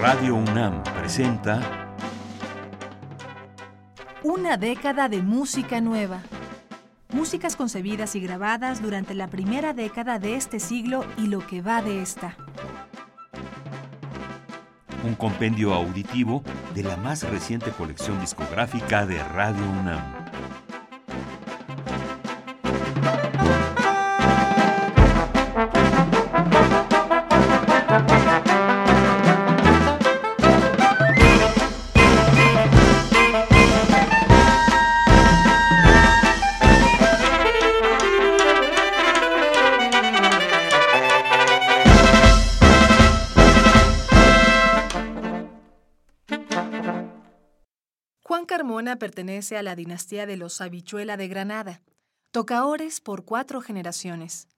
Radio UNAM presenta Una década de música nueva. Músicas concebidas y grabadas durante la primera década de este siglo y lo que va de esta. Un compendio auditivo de la más reciente colección discográfica de Radio UNAM. Pertenece a la dinastía de los Habichuela de Granada. Tocaores por cuatro generaciones.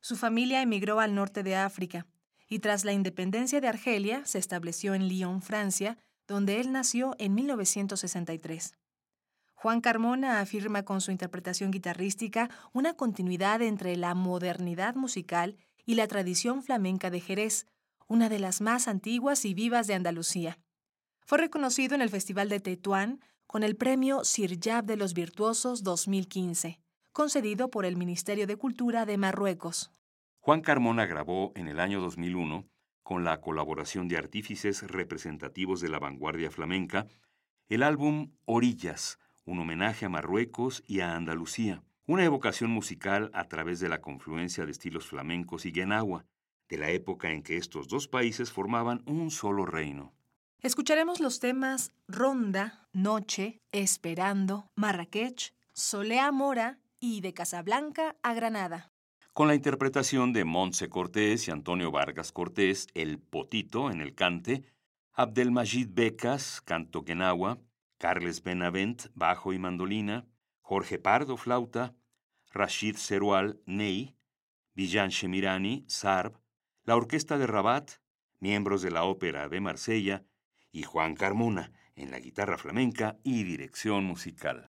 Su familia emigró al norte de África y tras la independencia de Argelia se estableció en Lyon, Francia, donde él nació en 1963. Juan Carmona afirma con su interpretación guitarrística una continuidad entre la modernidad musical y la tradición flamenca de Jerez, una de las más antiguas y vivas de Andalucía. Fue reconocido en el Festival de Tetuán con el premio Sir Yab de los Virtuosos 2015, concedido por el Ministerio de Cultura de Marruecos. Juan Carmona grabó en el año 2001, con la colaboración de artífices representativos de la vanguardia flamenca, el álbum Orillas, un homenaje a Marruecos y a Andalucía, una evocación musical a través de la confluencia de estilos flamencos y guenagua, de la época en que estos dos países formaban un solo reino. Escucharemos los temas Ronda, Noche, Esperando, Marrakech, Solea Mora y de Casablanca a Granada. Con la interpretación de Montse Cortés y Antonio Vargas Cortés, el Potito en el cante, Abdelmajid Becas, canto quenagua, Carles Benavent, bajo y mandolina, Jorge Pardo, flauta, Rashid Serual, ney, Villan Shemirani, sarb, la Orquesta de Rabat, miembros de la Ópera de Marsella, y Juan Carmona en la guitarra flamenca y dirección musical.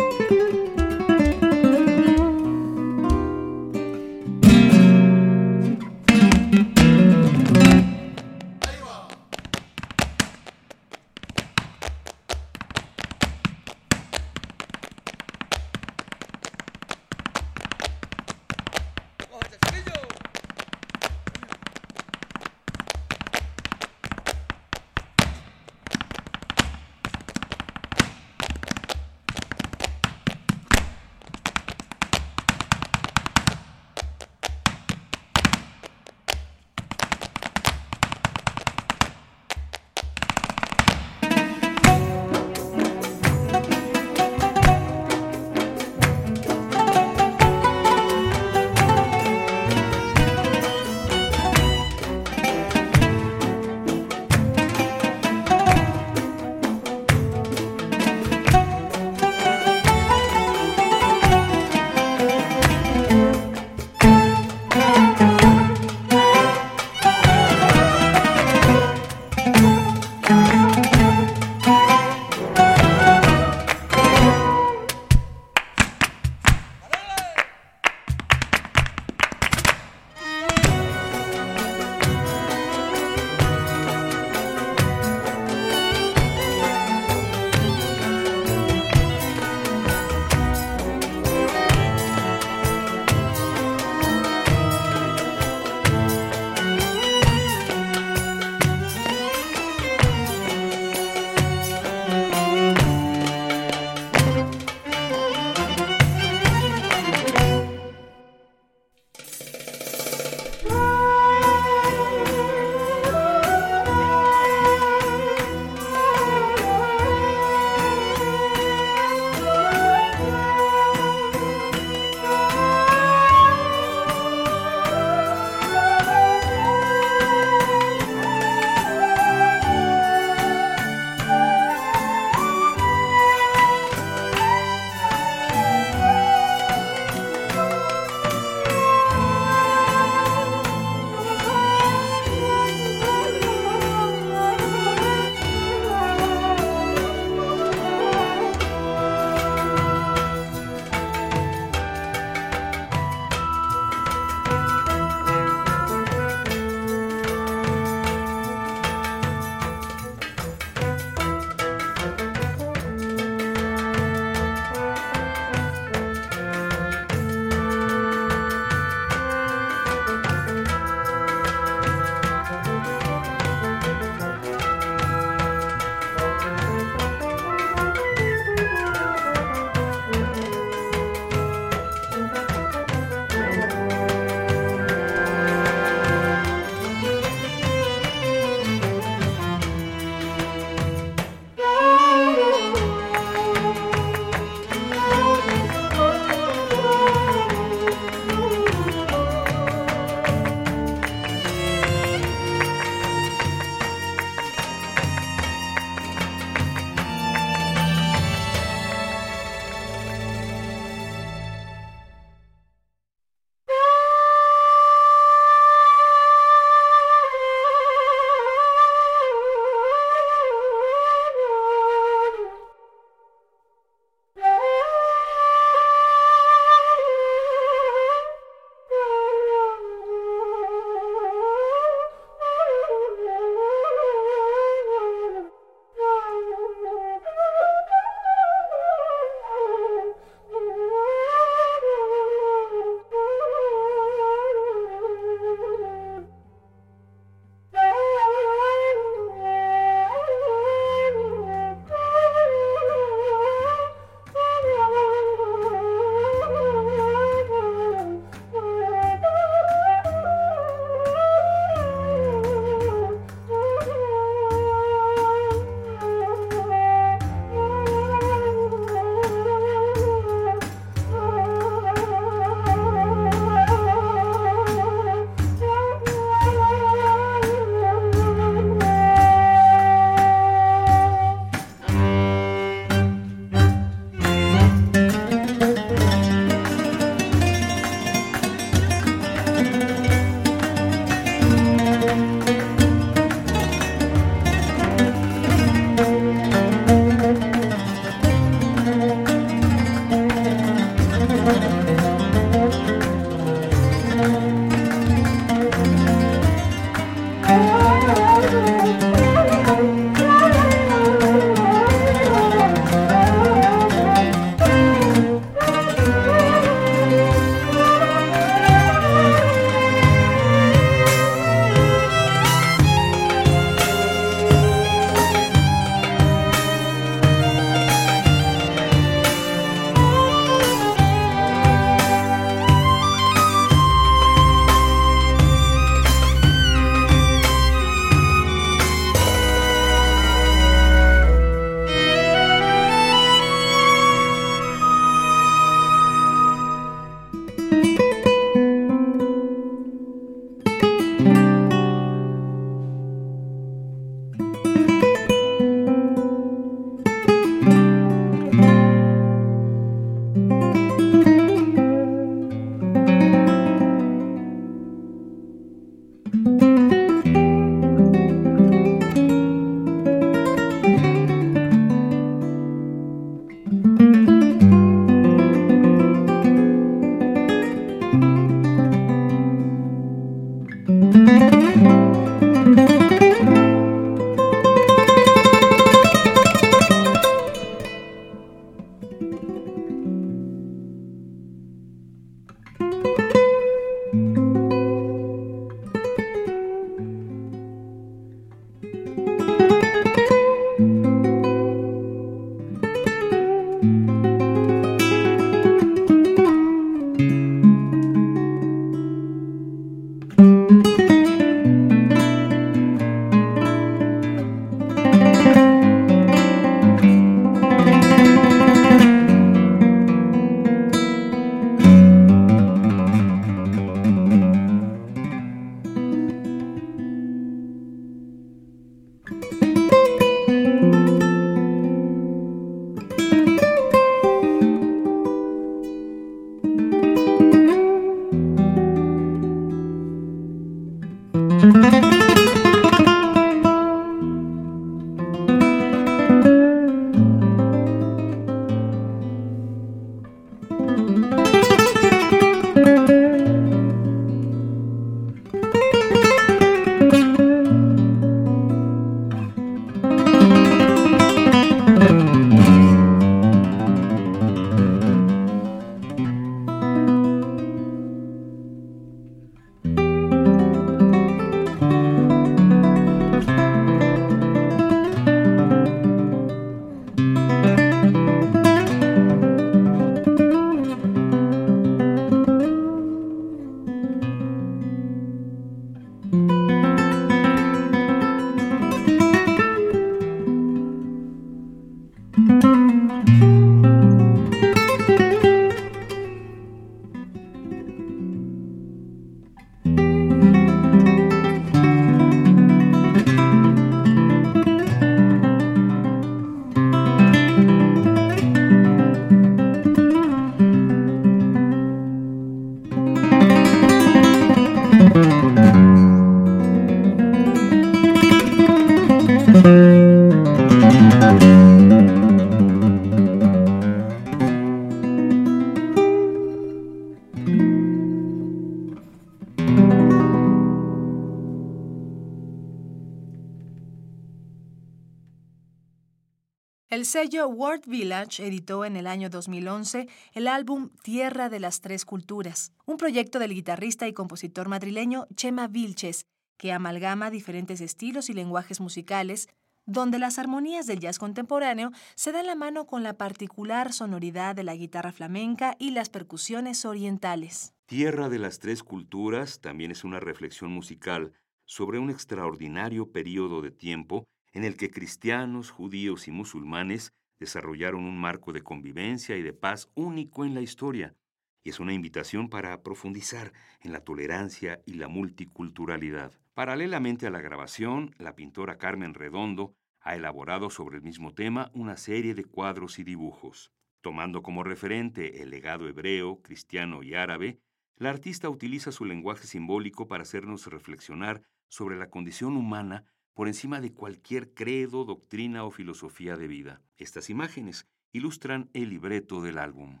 sello World Village editó en el año 2011 el álbum Tierra de las Tres Culturas, un proyecto del guitarrista y compositor madrileño Chema Vilches, que amalgama diferentes estilos y lenguajes musicales, donde las armonías del jazz contemporáneo se dan la mano con la particular sonoridad de la guitarra flamenca y las percusiones orientales. Tierra de las Tres Culturas también es una reflexión musical sobre un extraordinario periodo de tiempo en el que cristianos, judíos y musulmanes desarrollaron un marco de convivencia y de paz único en la historia, y es una invitación para profundizar en la tolerancia y la multiculturalidad. Paralelamente a la grabación, la pintora Carmen Redondo ha elaborado sobre el mismo tema una serie de cuadros y dibujos. Tomando como referente el legado hebreo, cristiano y árabe, la artista utiliza su lenguaje simbólico para hacernos reflexionar sobre la condición humana por encima de cualquier credo, doctrina o filosofía de vida. Estas imágenes ilustran el libreto del álbum.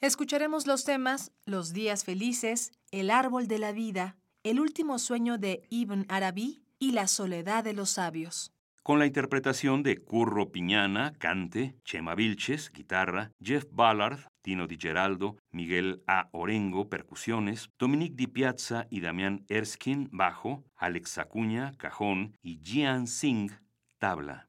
Escucharemos los temas Los días felices, El árbol de la vida, El último sueño de Ibn Arabi y La soledad de los sabios. Con la interpretación de Curro Piñana, cante, Chema Vilches, guitarra, Jeff Ballard, Tino Di Geraldo, Miguel A. Orengo, percusiones, Dominique Di Piazza y Damián Erskine, bajo, Alex Acuña, cajón y Jian Singh, tabla.